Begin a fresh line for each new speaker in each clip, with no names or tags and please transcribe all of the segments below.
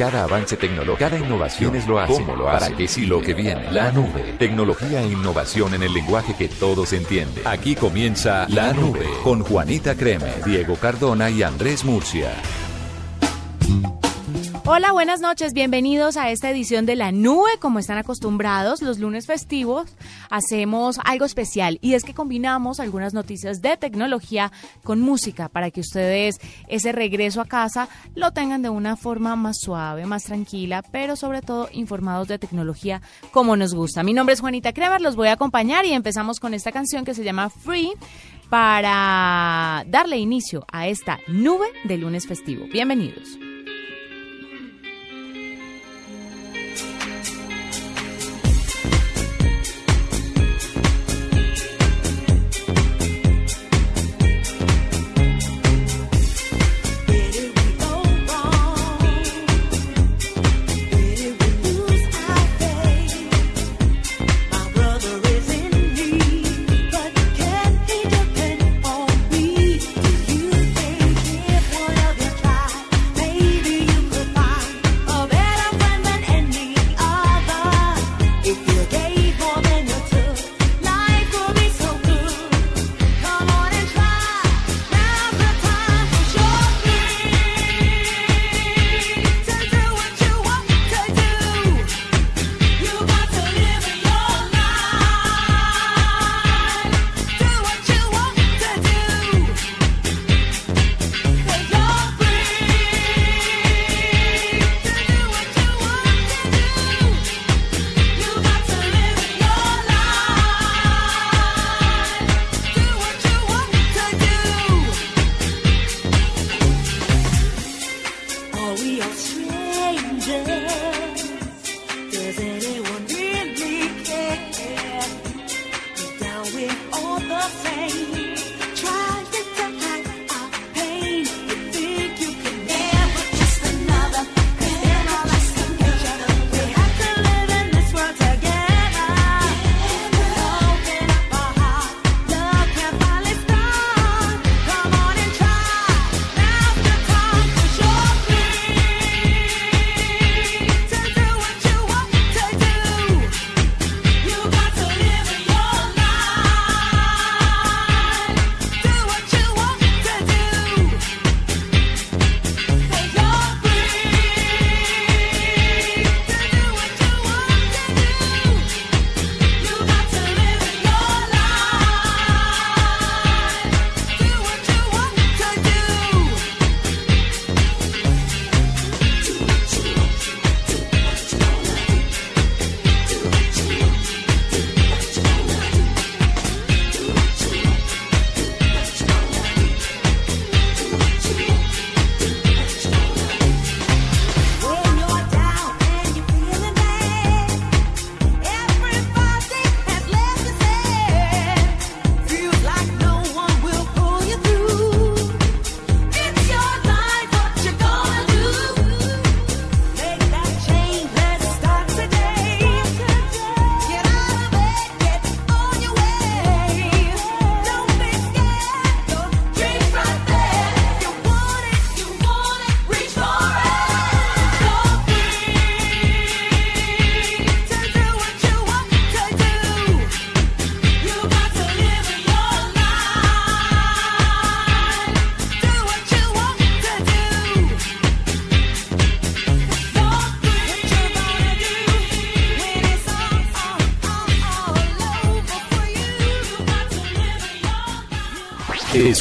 Cada avance tecnológico, cada innovación es lo hace. ¿Cómo lo hace? ¿Para qué sí lo que viene? La nube. Tecnología e innovación en el lenguaje que todos entienden. Aquí comienza La Nube con Juanita Creme, Diego Cardona y Andrés Murcia.
Hola, buenas noches, bienvenidos a esta edición de La Nube. Como están acostumbrados, los lunes festivos hacemos algo especial y es que combinamos algunas noticias de tecnología con música para que ustedes ese regreso a casa lo tengan de una forma más suave, más tranquila, pero sobre todo informados de tecnología como nos gusta. Mi nombre es Juanita Kremer, los voy a acompañar y empezamos con esta canción que se llama Free para darle inicio a esta nube de lunes festivo. Bienvenidos.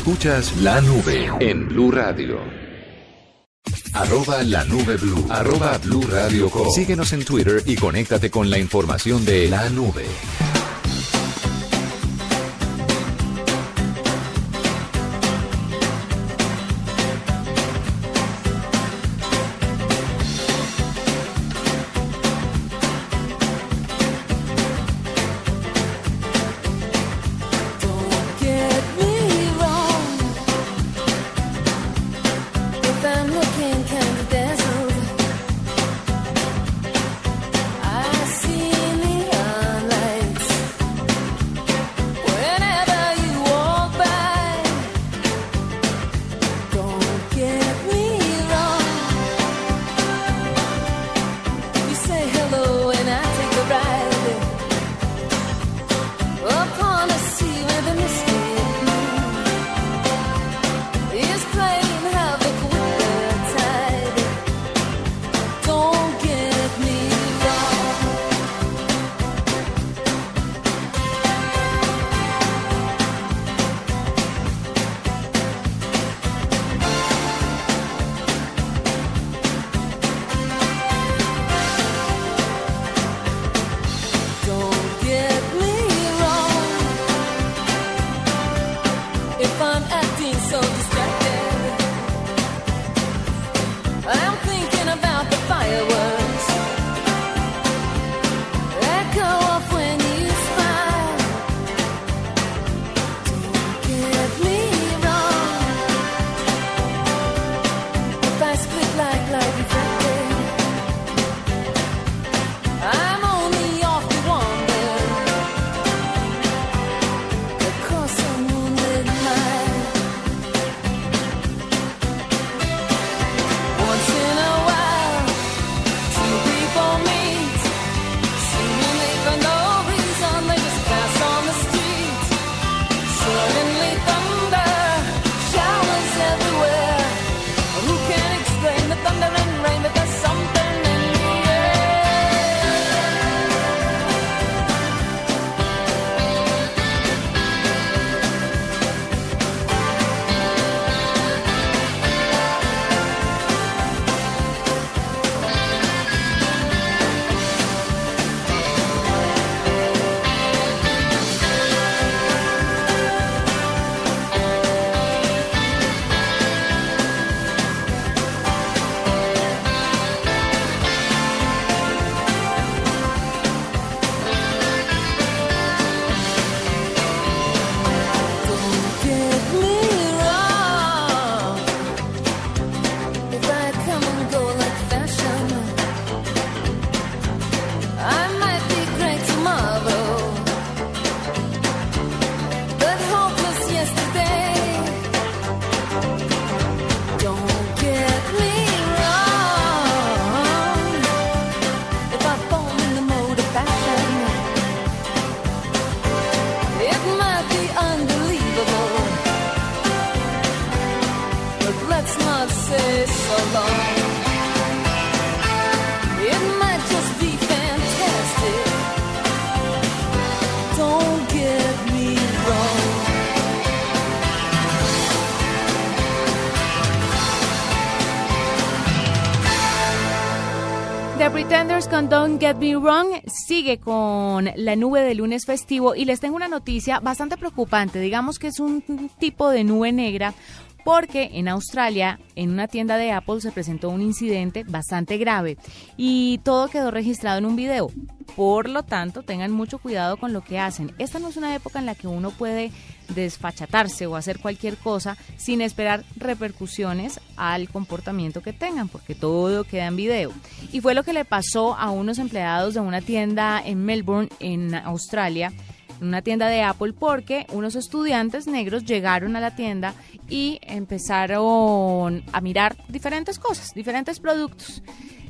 Escuchas la nube en Blue Radio. Arroba la nube blue. Arroba blue radio Síguenos en Twitter y conéctate con la información de la nube.
Pretenders con Don't Get Me Wrong sigue con la nube de lunes festivo y les tengo una noticia bastante preocupante. Digamos que es un tipo de nube negra porque en Australia, en una tienda de Apple, se presentó un incidente bastante grave y todo quedó registrado en un video. Por lo tanto, tengan mucho cuidado con lo que hacen. Esta no es una época en la que uno puede desfachatarse o hacer cualquier cosa sin esperar repercusiones al comportamiento que tengan, porque todo queda en video. Y fue lo que le pasó a unos empleados de una tienda en Melbourne, en Australia, una tienda de Apple porque unos estudiantes negros llegaron a la tienda y empezaron a mirar diferentes cosas, diferentes productos.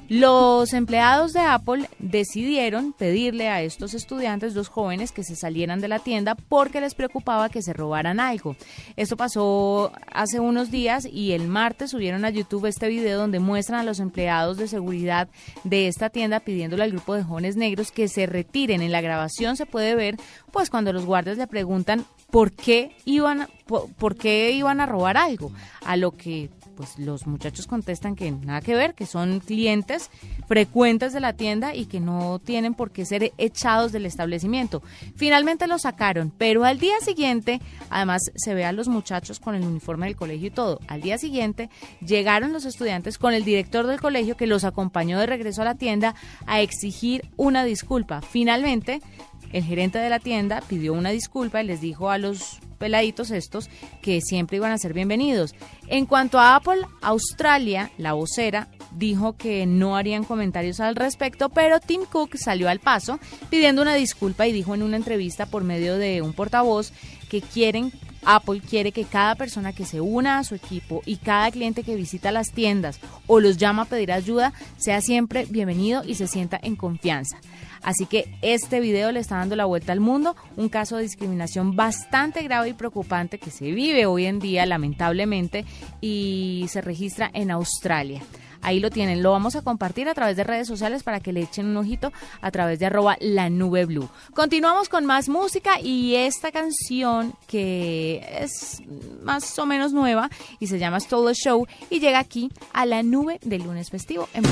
Los empleados de Apple decidieron pedirle a estos estudiantes, dos jóvenes, que se salieran de la tienda porque les preocupaba que se robaran algo. Esto pasó hace unos días y el martes subieron a YouTube este video donde muestran a los empleados de seguridad de esta tienda pidiéndole al grupo de jóvenes negros que se retiren. En la grabación se puede ver, pues, cuando los guardias le preguntan por qué iban, por qué iban a robar algo, a lo que pues los muchachos contestan que nada que ver, que son clientes frecuentes de la tienda y que no tienen por qué ser echados del establecimiento. Finalmente lo sacaron, pero al día siguiente, además se ve a los muchachos con el uniforme del colegio y todo. Al día siguiente llegaron los estudiantes con el director del colegio que los acompañó de regreso a la tienda a exigir una disculpa. Finalmente, el gerente de la tienda pidió una disculpa y les dijo a los peladitos estos que siempre iban a ser bienvenidos. En cuanto a Apple, Australia, la vocera, dijo que no harían comentarios al respecto, pero Tim Cook salió al paso pidiendo una disculpa y dijo en una entrevista por medio de un portavoz que quieren Apple quiere que cada persona que se una a su equipo y cada cliente que visita las tiendas o los llama a pedir ayuda sea siempre bienvenido y se sienta en confianza. Así que este video le está dando la vuelta al mundo, un caso de discriminación bastante grave y preocupante que se vive hoy en día lamentablemente y se registra en Australia. Ahí lo tienen, lo vamos a compartir a través de redes sociales para que le echen un ojito a través de arroba la nube blue. Continuamos con más música y esta canción que es más o menos nueva y se llama Stole Show y llega aquí a la nube del lunes festivo en Blue.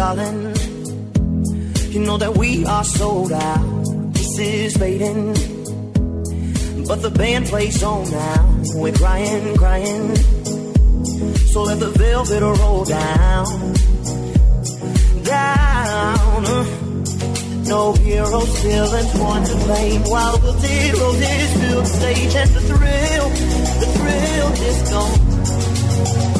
Darling. You know that we are sold out. This is fading. But the band plays on now. We're crying, crying. So let the velvet roll down. Down. No heroes, villains, one to blame. While the roses fill the stage and the thrill, the thrill is gone.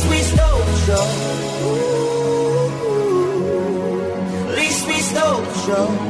least we stole the show. Ooh, least we stole the show.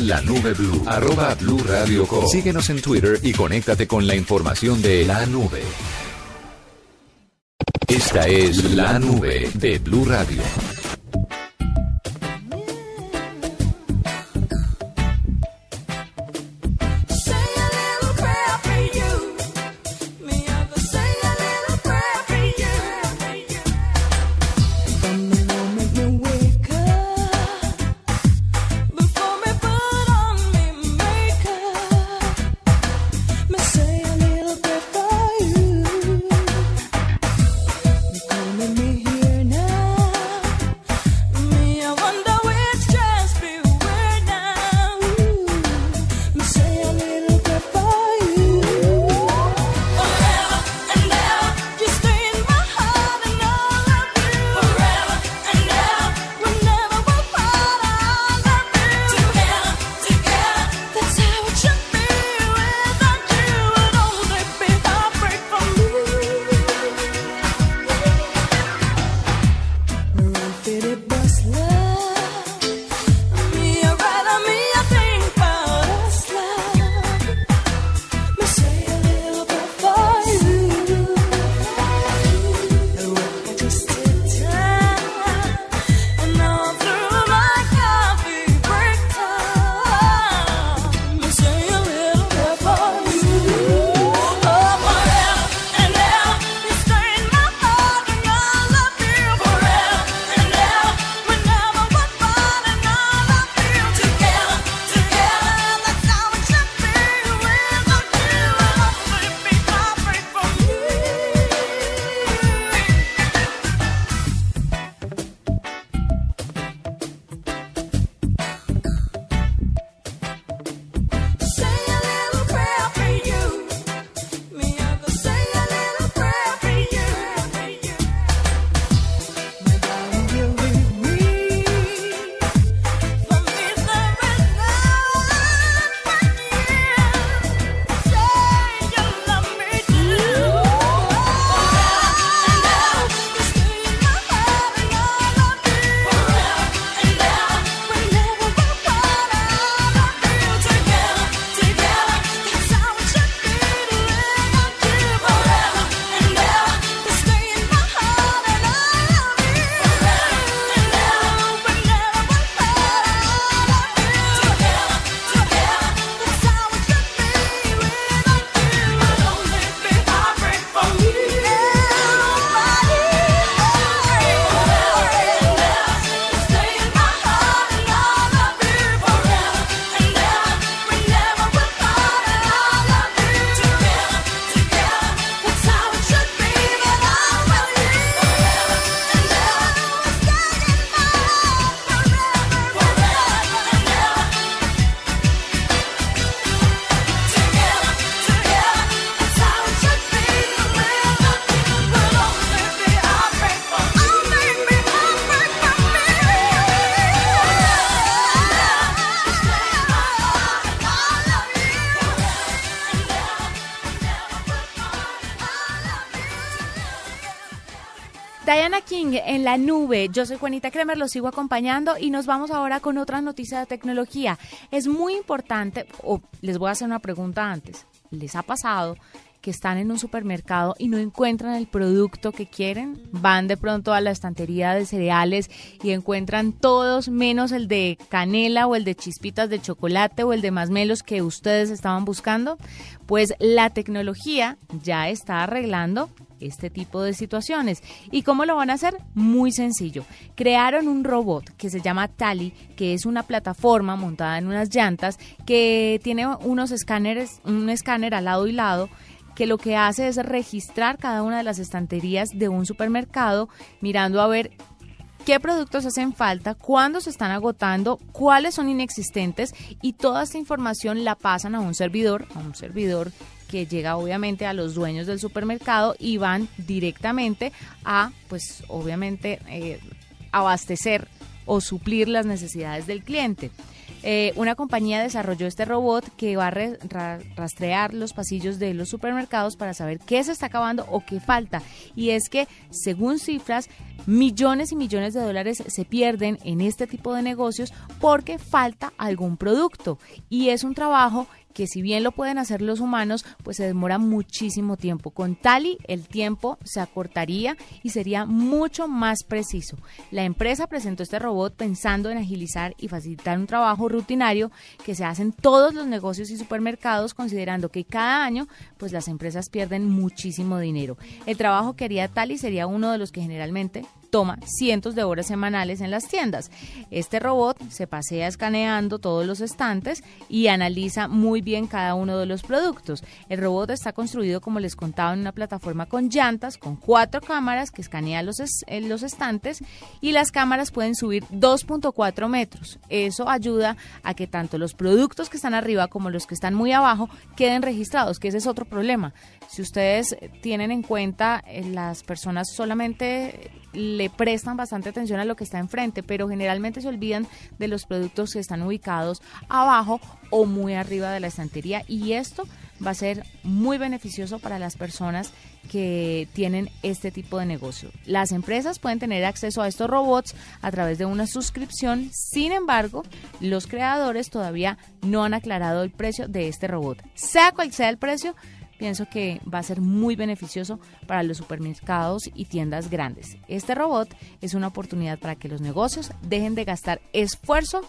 La nube blue. Arroba blue radio com. Síguenos en Twitter y conéctate con la información de la nube. Esta es la nube de Blue Radio.
La nube. Yo soy Juanita Kremer, los sigo acompañando y nos vamos ahora con otras noticias de tecnología. Es muy importante, o les voy a hacer una pregunta antes. ¿Les ha pasado que están en un supermercado y no encuentran el producto que quieren? Van de pronto a la estantería de cereales y encuentran todos menos el de canela o el de chispitas de chocolate o el de masmelos que ustedes estaban buscando. Pues la tecnología ya está arreglando este tipo de situaciones. ¿Y cómo lo van a hacer? Muy sencillo. Crearon un robot que se llama Tali, que es una plataforma montada en unas llantas que tiene unos escáneres, un escáner al lado y lado que lo que hace es registrar cada una de las estanterías de un supermercado, mirando a ver qué productos hacen falta, cuándo se están agotando, cuáles son inexistentes y toda esta información la pasan a un servidor, a un servidor que llega obviamente a los dueños del supermercado y van directamente a, pues obviamente, eh, abastecer o suplir las necesidades del cliente. Eh, una compañía desarrolló este robot que va a rastrear los pasillos de los supermercados para saber qué se está acabando o qué falta. Y es que, según cifras, millones y millones de dólares se pierden en este tipo de negocios porque falta algún producto. Y es un trabajo que si bien lo pueden hacer los humanos, pues se demora muchísimo tiempo. Con Tali el tiempo se acortaría y sería mucho más preciso. La empresa presentó este robot pensando en agilizar y facilitar un trabajo rutinario que se hace en todos los negocios y supermercados, considerando que cada año pues las empresas pierden muchísimo dinero. El trabajo que haría Tali sería uno de los que generalmente toma cientos de horas semanales en las tiendas. Este robot se pasea escaneando todos los estantes y analiza muy bien cada uno de los productos. El robot está construido, como les contaba, en una plataforma con llantas, con cuatro cámaras que escanean los, los estantes y las cámaras pueden subir 2.4 metros. Eso ayuda a que tanto los productos que están arriba como los que están muy abajo queden registrados, que ese es otro problema. Si ustedes tienen en cuenta, eh, las personas solamente le prestan bastante atención a lo que está enfrente, pero generalmente se olvidan de los productos que están ubicados abajo o muy arriba de la estantería y esto va a ser muy beneficioso para las personas que tienen este tipo de negocio. Las empresas pueden tener acceso a estos robots a través de una suscripción, sin embargo, los creadores todavía no han aclarado el precio de este robot. Sea cual sea el precio, pienso que va a ser muy beneficioso para los supermercados y tiendas grandes. Este robot es una oportunidad para que los negocios dejen de gastar esfuerzo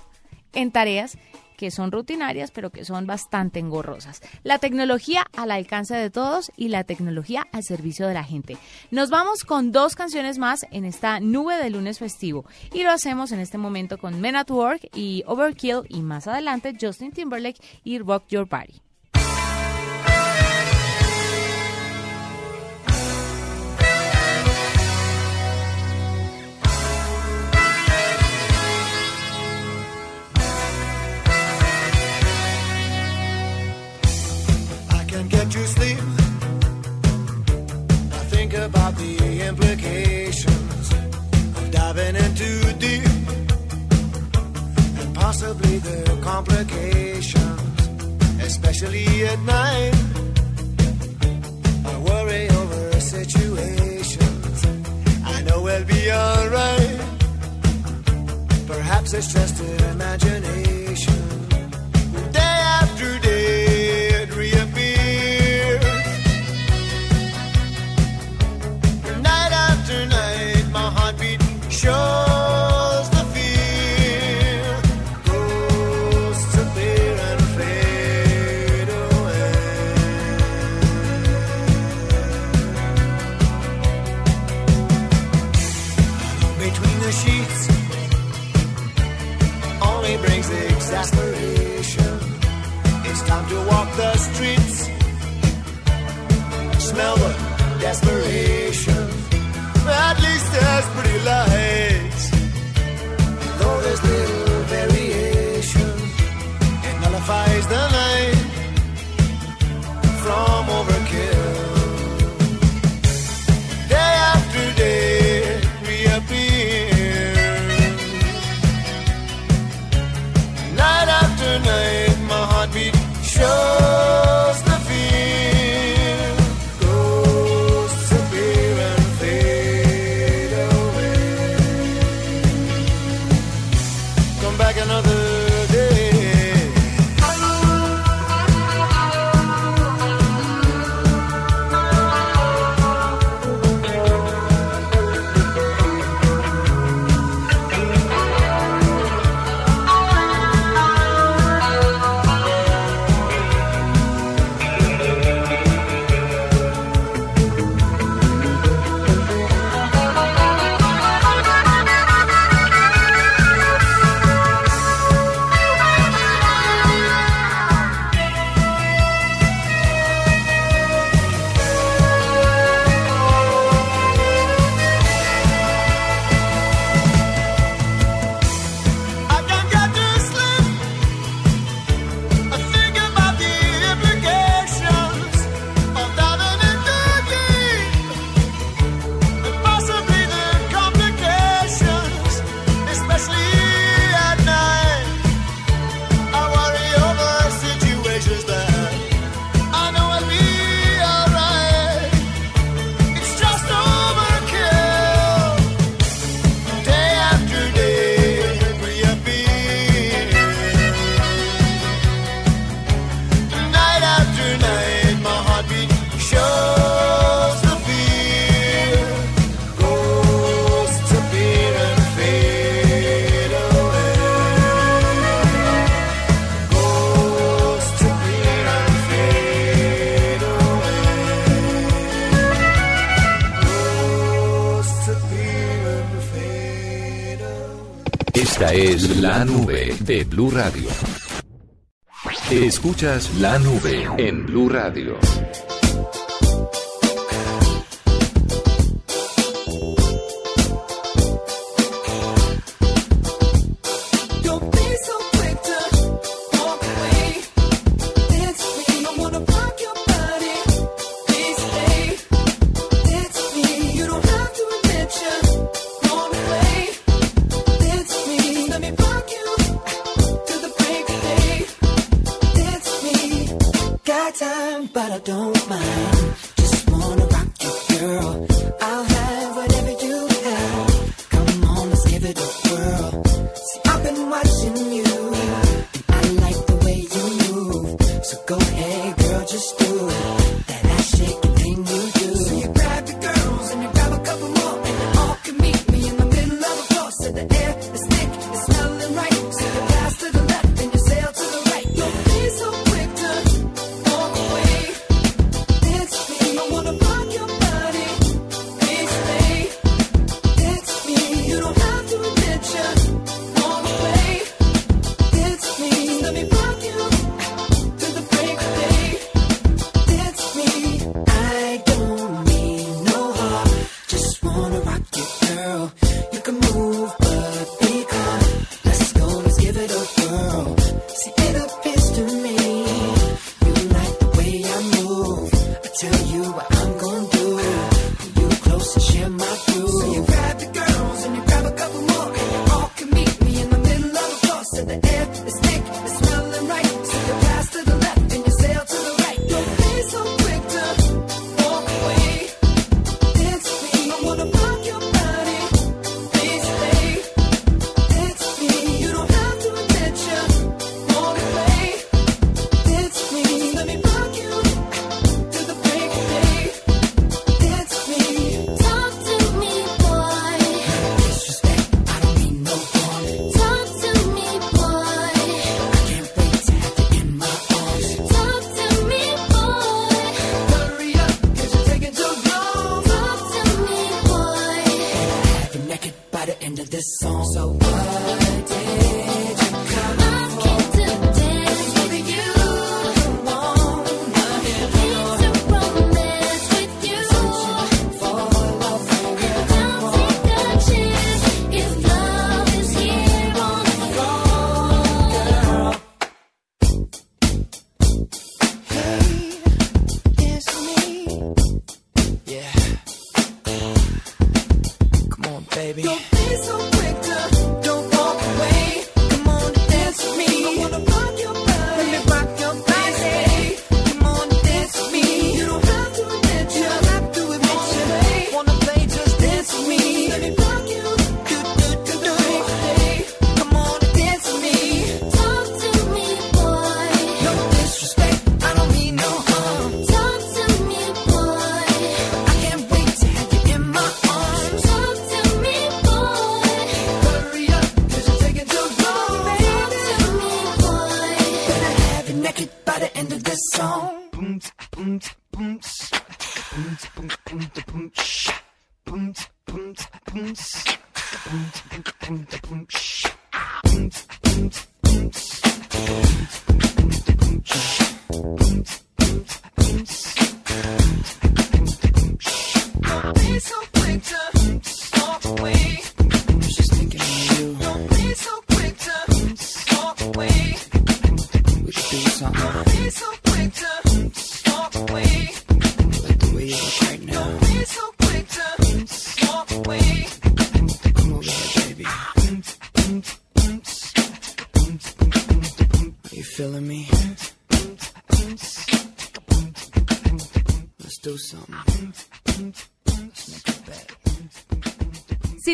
en tareas que son rutinarias pero que son bastante engorrosas. La tecnología al alcance de todos y la tecnología al servicio de la gente. Nos vamos con dos canciones más en esta nube de lunes festivo y lo hacemos en este momento con Men at Work y Overkill y más adelante Justin Timberlake y Rock Your Body.
Possibly are complications, especially at night. I worry over situations. I know we'll be alright. Perhaps it's just imagination. Day after day,
es La Nube de Blue Radio. Escuchas La Nube en Blue Radio.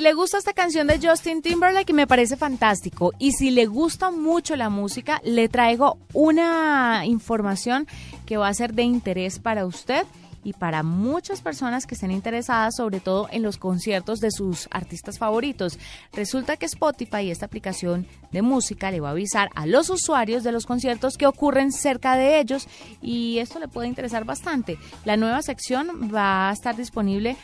le gusta esta canción de Justin Timberlake, me parece fantástico. Y si le gusta mucho la música, le traigo una información que va a ser de interés para usted y para muchas personas que estén interesadas, sobre todo en los conciertos de sus artistas favoritos. Resulta que Spotify, esta aplicación de música, le va a avisar a los usuarios de los conciertos que ocurren cerca de ellos y esto le puede interesar bastante. La nueva sección va a estar disponible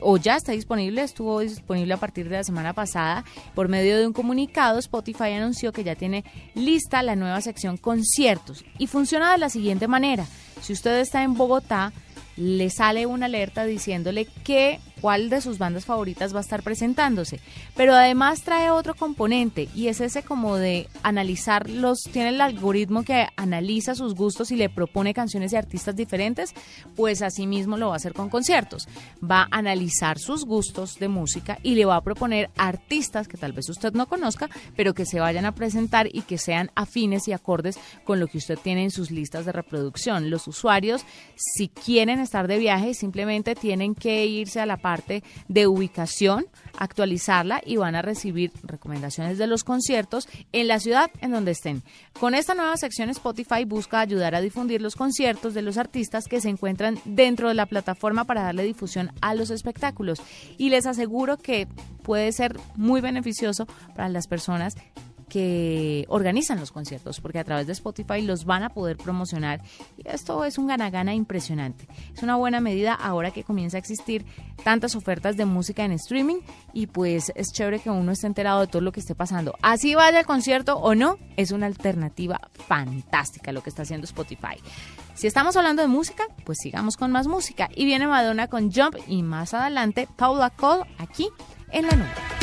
o ya está disponible, estuvo disponible a partir de la semana pasada. Por medio de un comunicado, Spotify anunció que ya tiene lista la nueva sección conciertos y funciona de la siguiente manera. Si usted está en Bogotá, le sale una alerta diciéndole que cuál de sus bandas favoritas va a estar presentándose. Pero además trae otro componente y es ese como de analizar los, tiene el algoritmo que analiza sus gustos y le propone canciones de artistas diferentes, pues así mismo lo va a hacer con conciertos. Va a analizar sus gustos de música y le va a proponer artistas que tal vez usted no conozca, pero que se vayan a presentar y que sean afines y acordes con lo que usted tiene en sus listas de reproducción. Los usuarios, si quieren estar de viaje, simplemente tienen que irse a la parte parte de ubicación, actualizarla y van a recibir recomendaciones de los conciertos en la ciudad en donde estén. Con esta nueva sección Spotify busca ayudar a difundir los conciertos de los artistas que se encuentran dentro de la plataforma para darle difusión a los espectáculos y les aseguro que puede ser muy beneficioso para las personas que organizan los conciertos, porque a través de Spotify los van a poder promocionar. Y esto es un gana-gana impresionante. Es una buena medida ahora que comienza a existir tantas ofertas de música en streaming y pues es chévere que uno esté enterado de todo lo que esté pasando. Así vaya el concierto o no, es una alternativa fantástica lo que está haciendo Spotify. Si estamos hablando de música, pues sigamos con más música. Y viene Madonna con Jump y más adelante Paula Cole aquí en la nube.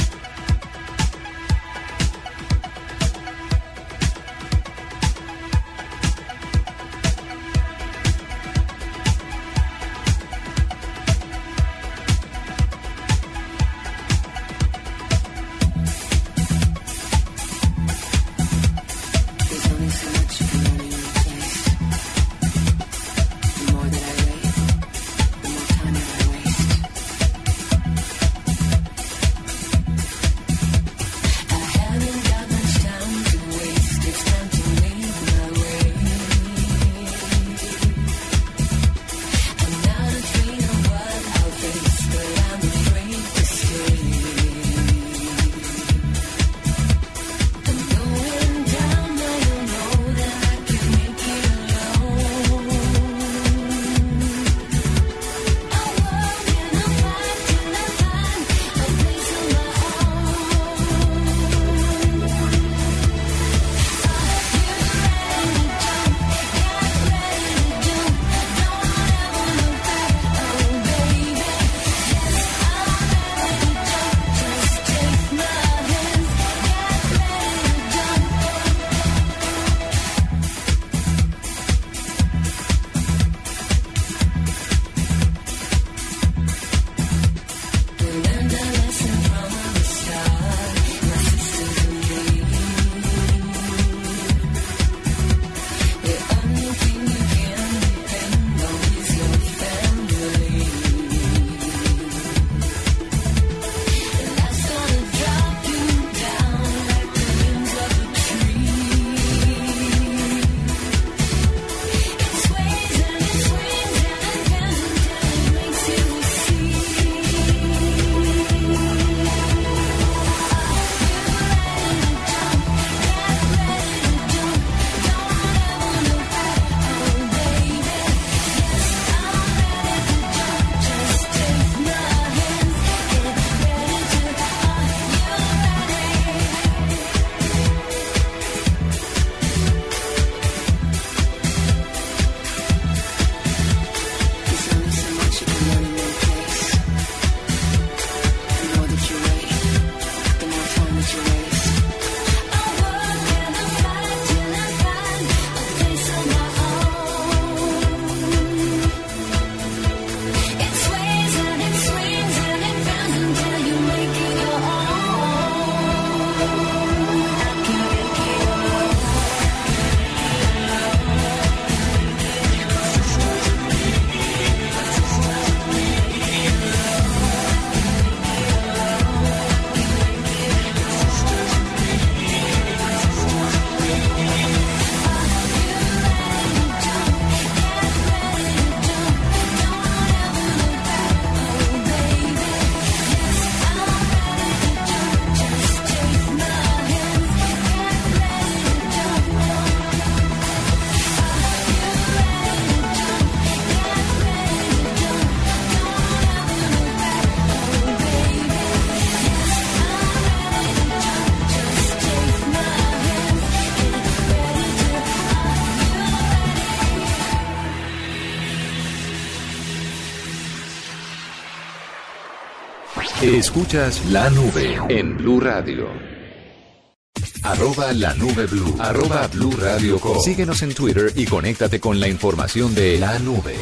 Escuchas la nube en Blue Radio. Arroba la nube blue. Arroba blue radio. Síguenos en Twitter y conéctate con la información de la nube.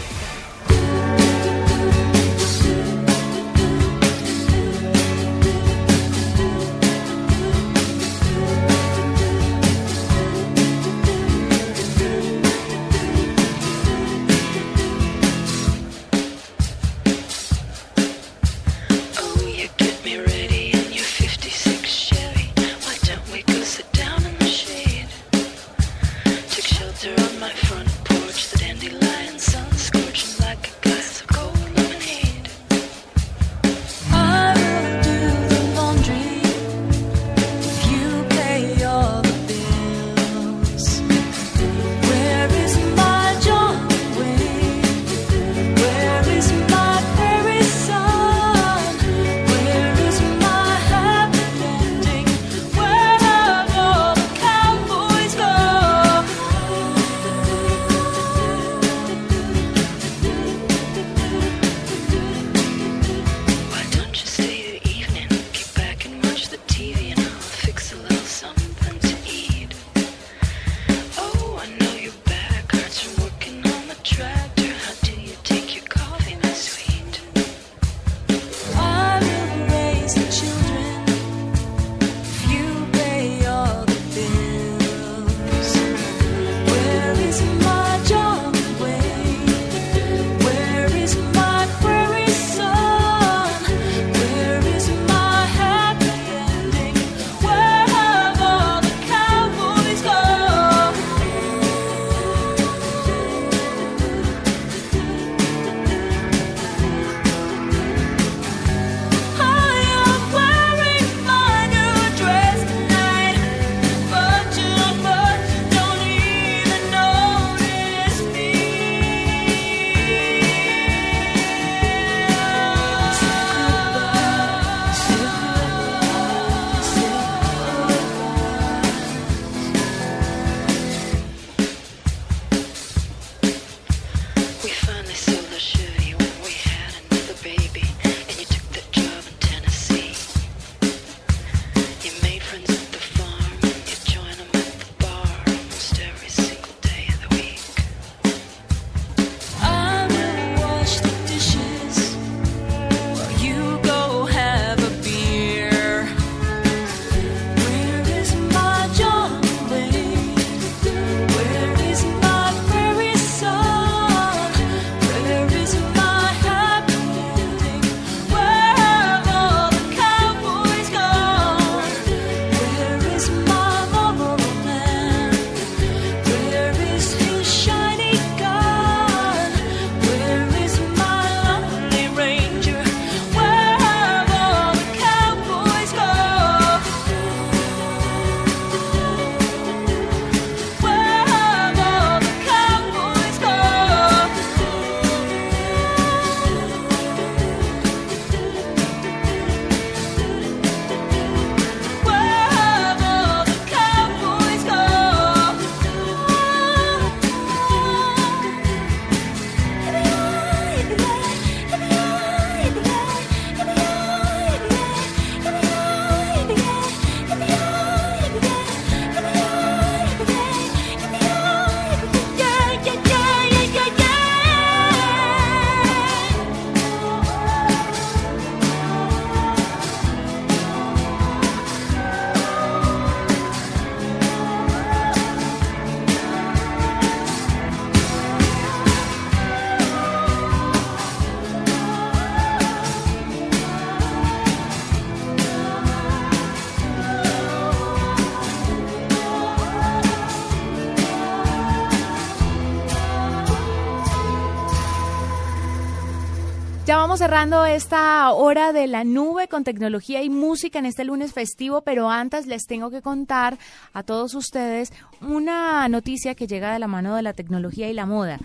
Estamos cerrando esta hora de la nube con tecnología y música en este lunes festivo, pero antes les tengo que contar a todos ustedes una noticia que llega de la mano de la tecnología y la moda.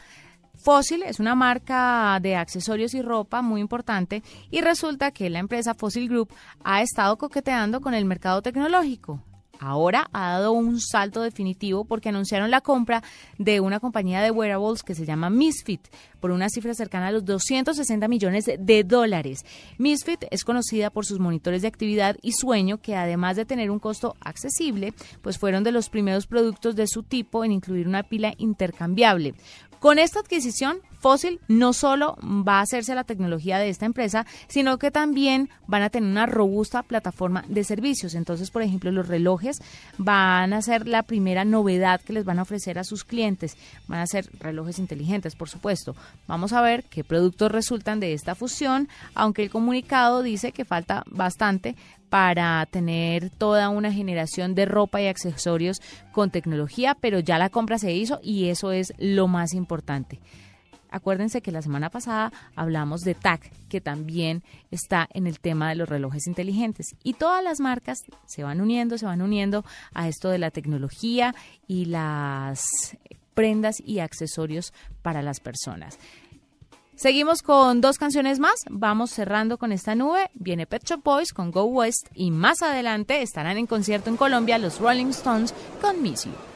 Fossil es una marca de accesorios y ropa muy importante y resulta que la empresa Fossil Group ha estado coqueteando con el mercado tecnológico ahora ha dado un salto definitivo porque anunciaron la compra de una compañía de wearables que se llama Misfit por una cifra cercana a los 260 millones de dólares. Misfit es conocida por sus monitores de actividad y sueño que además de tener un costo accesible, pues fueron de los primeros productos de su tipo en incluir una pila intercambiable. Con esta adquisición, Fossil no solo va a hacerse la tecnología de esta empresa, sino que también van a tener una robusta plataforma de servicios. Entonces, por ejemplo, los relojes van a ser la primera novedad que les van a ofrecer a sus clientes. Van a ser relojes inteligentes, por supuesto. Vamos a ver qué productos resultan de esta fusión, aunque el comunicado dice que falta bastante para tener toda una generación de ropa y accesorios con tecnología, pero ya la compra se hizo y eso es lo más importante. Acuérdense que la semana pasada hablamos de TAC, que también está en el tema de los relojes inteligentes. Y todas las marcas se van uniendo, se van uniendo a esto de la tecnología y las prendas y accesorios para las personas. Seguimos con dos canciones más, vamos cerrando con esta nube, viene Pet Shop Boys con Go West y más adelante estarán en concierto en Colombia los Rolling Stones con Miss You.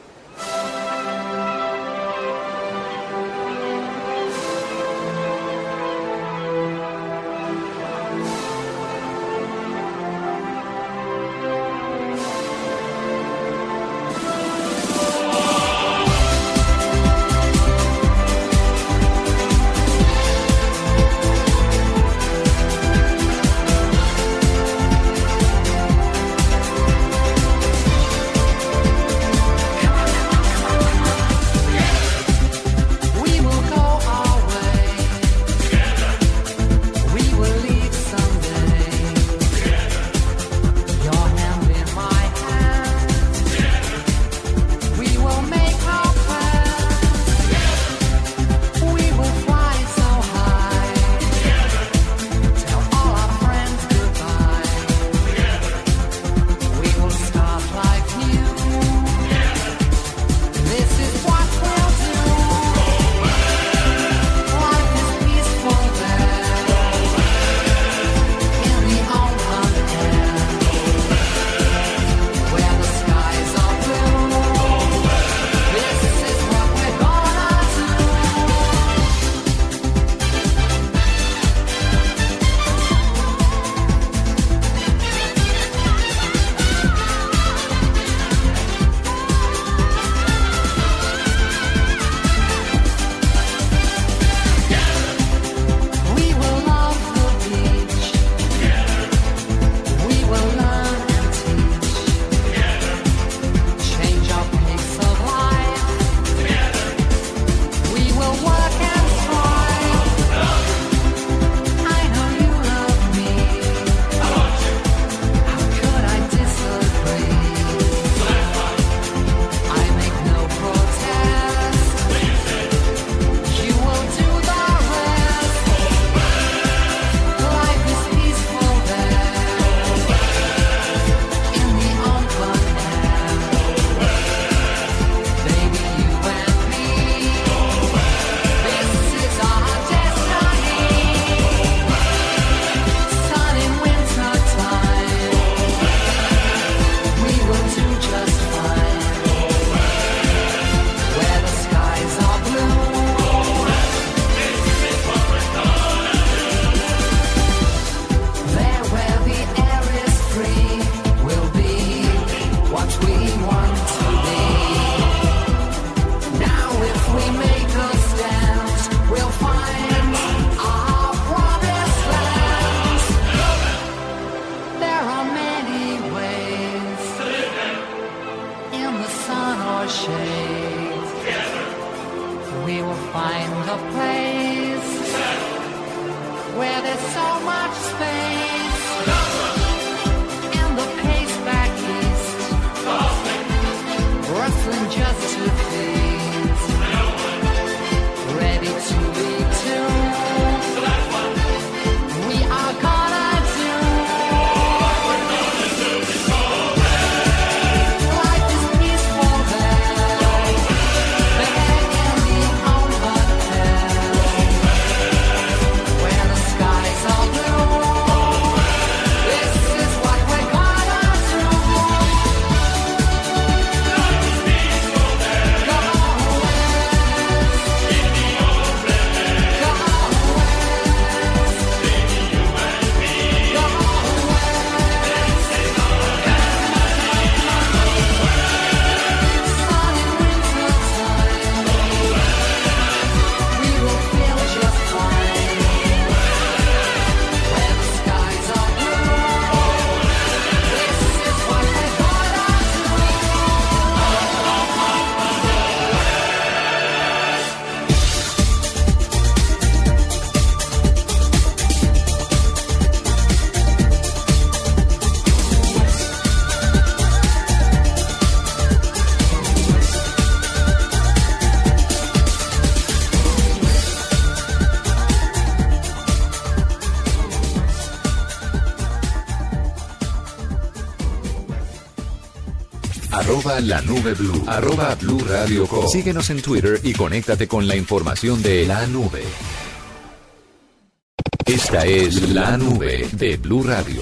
La nube blue. Arroba blue radio. Síguenos en Twitter y conéctate con la información de la nube. Esta es la nube de Blue Radio.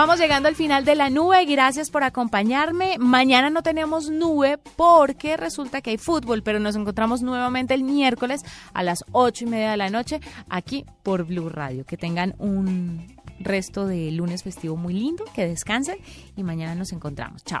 Vamos llegando al final de la nube. Gracias por acompañarme. Mañana no tenemos nube porque resulta que hay fútbol, pero nos encontramos nuevamente el miércoles a las ocho y media de la noche aquí por Blue Radio. Que tengan un resto de lunes festivo muy lindo, que descansen y mañana nos encontramos. Chao.